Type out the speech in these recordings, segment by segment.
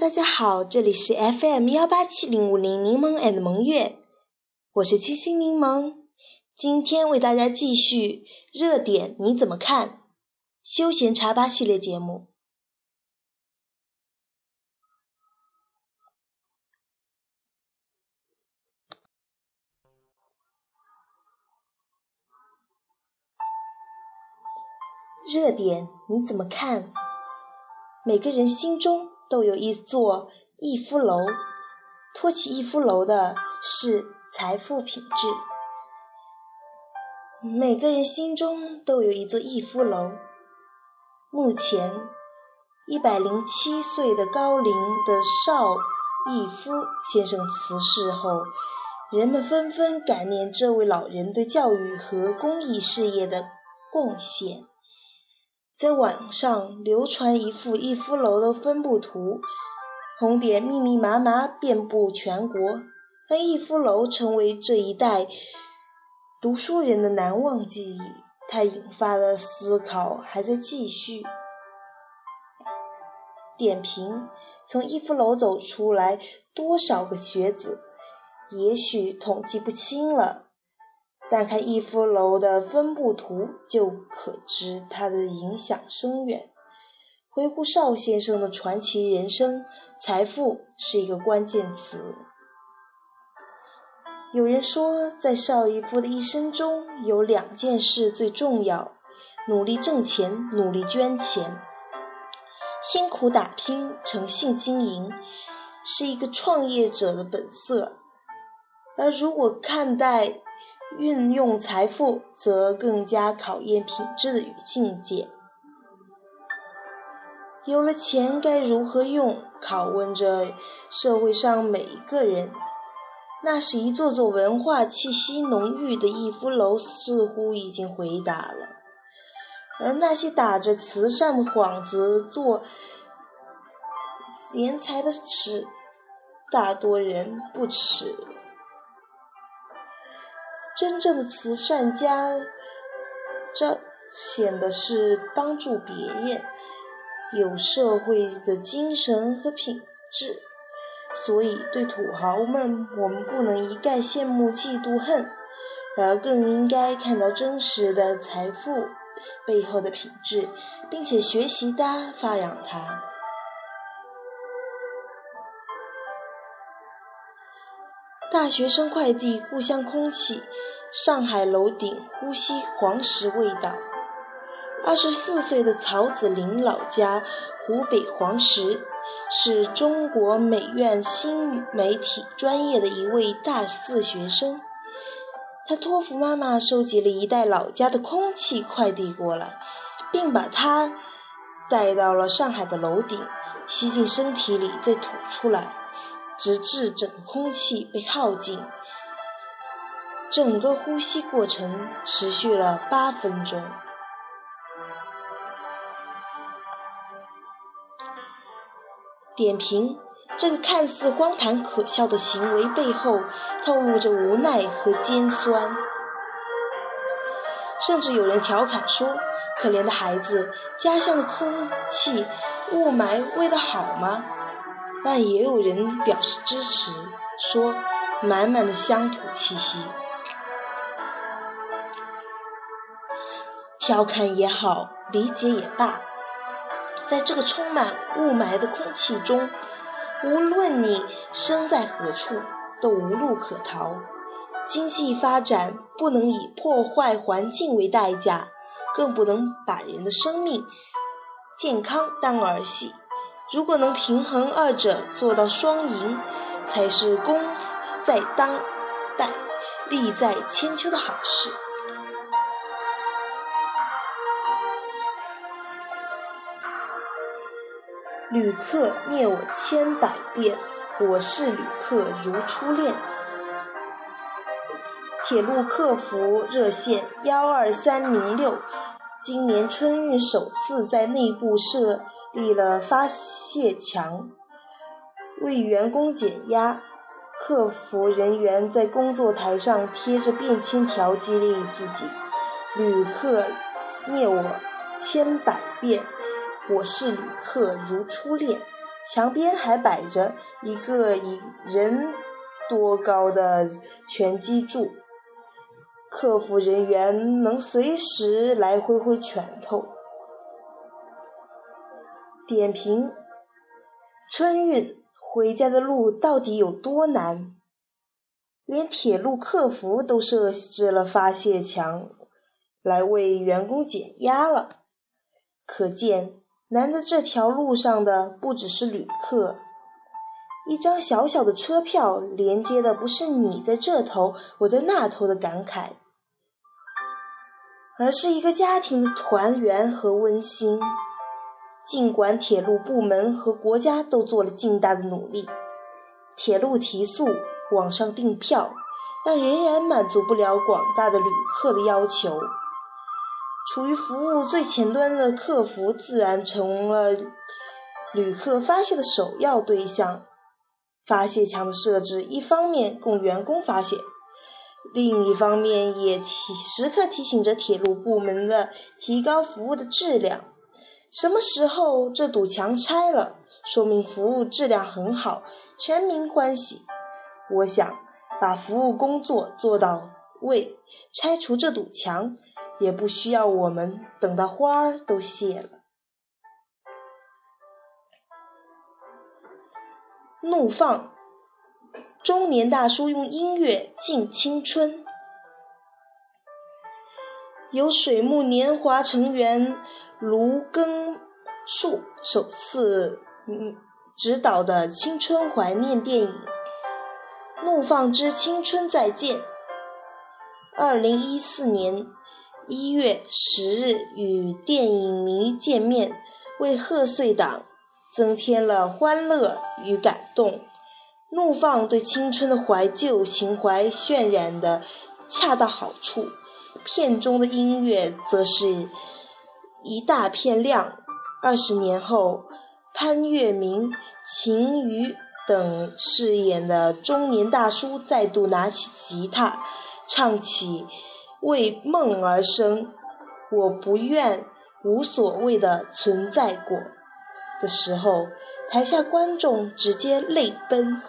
大家好，这里是 FM 幺八七零五零柠檬 and 萌月，我是清新柠檬，今天为大家继续热点你怎么看？休闲茶吧系列节目。热点你怎么看？每个人心中都有一座逸夫楼，托起逸夫楼的是财富品质。每个人心中都有一座逸夫楼。目前，一百零七岁的高龄的邵逸夫先生辞世后，人们纷纷感念这位老人对教育和公益事业的贡献。在网上流传一幅逸夫楼的分布图，红点密密麻麻遍布全国，让逸夫楼成为这一代读书人的难忘记忆。它引发的思考还在继续。点评：从逸夫楼走出来多少个学子？也许统计不清了。但看逸夫楼的分布图，就可知它的影响深远。回顾邵先生的传奇人生，财富是一个关键词。有人说，在邵逸夫的一生中，有两件事最重要：努力挣钱，努力捐钱。辛苦打拼，诚信经营，是一个创业者的本色。而如果看待，运用财富，则更加考验品质与境界。有了钱，该如何用？拷问着社会上每一个人。那是一座座文化气息浓郁的逸夫楼，似乎已经回答了。而那些打着慈善的幌子做敛财的耻，大多人不耻。真正的慈善家，这显的是帮助别人，有社会的精神和品质。所以，对土豪们，我们不能一概羡慕、嫉妒、恨，而更应该看到真实的财富背后的品质，并且学习它，发扬它。大学生快递故乡空气。上海楼顶呼吸黄石味道。二十四岁的曹子林老家湖北黄石，是中国美院新媒体专业的一位大四学生。他托付妈妈收集了一袋老家的空气快递过来，并把它带到了上海的楼顶，吸进身体里再吐出来，直至整个空气被耗尽。整个呼吸过程持续了八分钟。点评：这个看似荒唐可笑的行为背后，透露着无奈和尖酸。甚至有人调侃说：“可怜的孩子，家乡的空气雾霾味道好吗？”但也有人表示支持，说：“满满的乡土气息。”调侃也好，理解也罢，在这个充满雾霾的空气中，无论你身在何处，都无路可逃。经济发展不能以破坏环境为代价，更不能把人的生命、健康当儿戏。如果能平衡二者，做到双赢，才是功在当代、利在千秋的好事。旅客念我千百遍，我是旅客如初恋。铁路客服热线幺二三零六，今年春运首次在内部设立了发泄墙，为员工减压，客服人员在工作台上贴着便签条激励自己：旅客念我千百遍。我是旅客如初恋。墙边还摆着一个一人多高的拳击柱，客服人员能随时来挥挥拳头。点评：春运回家的路到底有多难？连铁路客服都设置了发泄墙，来为员工减压了。可见。难在这条路上的不只是旅客，一张小小的车票连接的不是你在这头我在那头的感慨，而是一个家庭的团圆和温馨。尽管铁路部门和国家都做了尽大的努力，铁路提速、网上订票，但仍然满足不了广大的旅客的要求。处于服务最前端的客服，自然成了旅客发泄的首要对象。发泄墙的设置，一方面供员工发泄，另一方面也提时刻提醒着铁路部门的提高服务的质量。什么时候这堵墙拆了，说明服务质量很好，全民欢喜。我想把服务工作做到位，拆除这堵墙。也不需要我们等到花儿都谢了。怒放，中年大叔用音乐敬青春。由水木年华成员卢庚戍首次嗯执导的青春怀念电影《怒放之青春再见》，二零一四年。一月十日与电影迷见面，为贺岁档增添了欢乐与感动。怒放对青春的怀旧情怀渲染的恰到好处，片中的音乐则是一大片亮。二十年后，潘粤明、秦瑜等饰演的中年大叔再度拿起吉他，唱起。为梦而生，我不愿无所谓的存在过的时候，台下观众直接泪奔。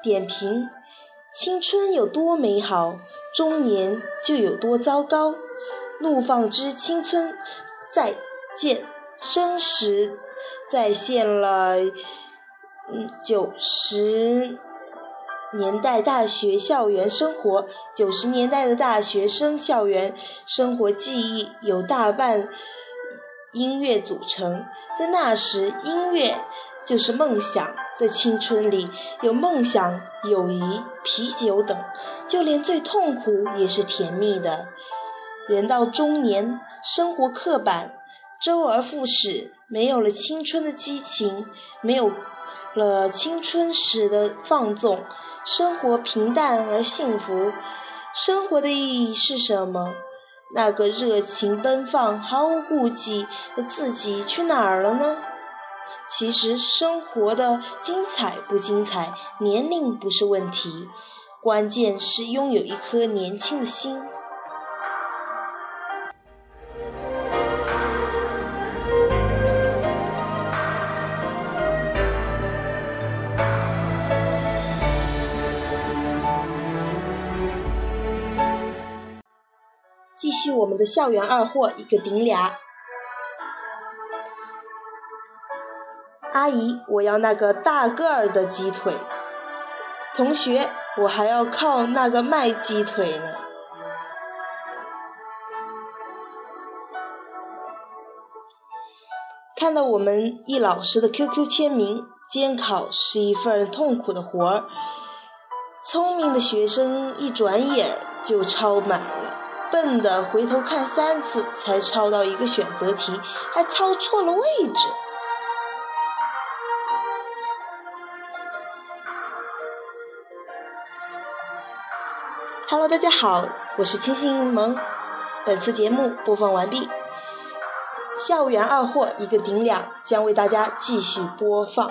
点评：青春有多美好，中年就有多糟糕。怒放之青春再见，真实再现了嗯九十。年代大学校园生活，九十年代的大学生校园生活记忆有大半音乐组成。在那时，音乐就是梦想。在青春里，有梦想、友谊、啤酒等，就连最痛苦也是甜蜜的。人到中年，生活刻板，周而复始，没有了青春的激情，没有了青春时的放纵。生活平淡而幸福，生活的意义是什么？那个热情奔放、毫无顾忌的自己去哪儿了呢？其实，生活的精彩不精彩，年龄不是问题，关键是拥有一颗年轻的心。们的校园二货一个顶俩。阿姨，我要那个大个儿的鸡腿。同学，我还要靠那个卖鸡腿呢。看到我们易老师的 QQ 签名，监考是一份痛苦的活儿。聪明的学生一转眼就抄满了。笨的回头看三次才抄到一个选择题，还抄错了位置。Hello，大家好，我是清新柠檬。本次节目播放完毕，校园二货一个顶两将为大家继续播放。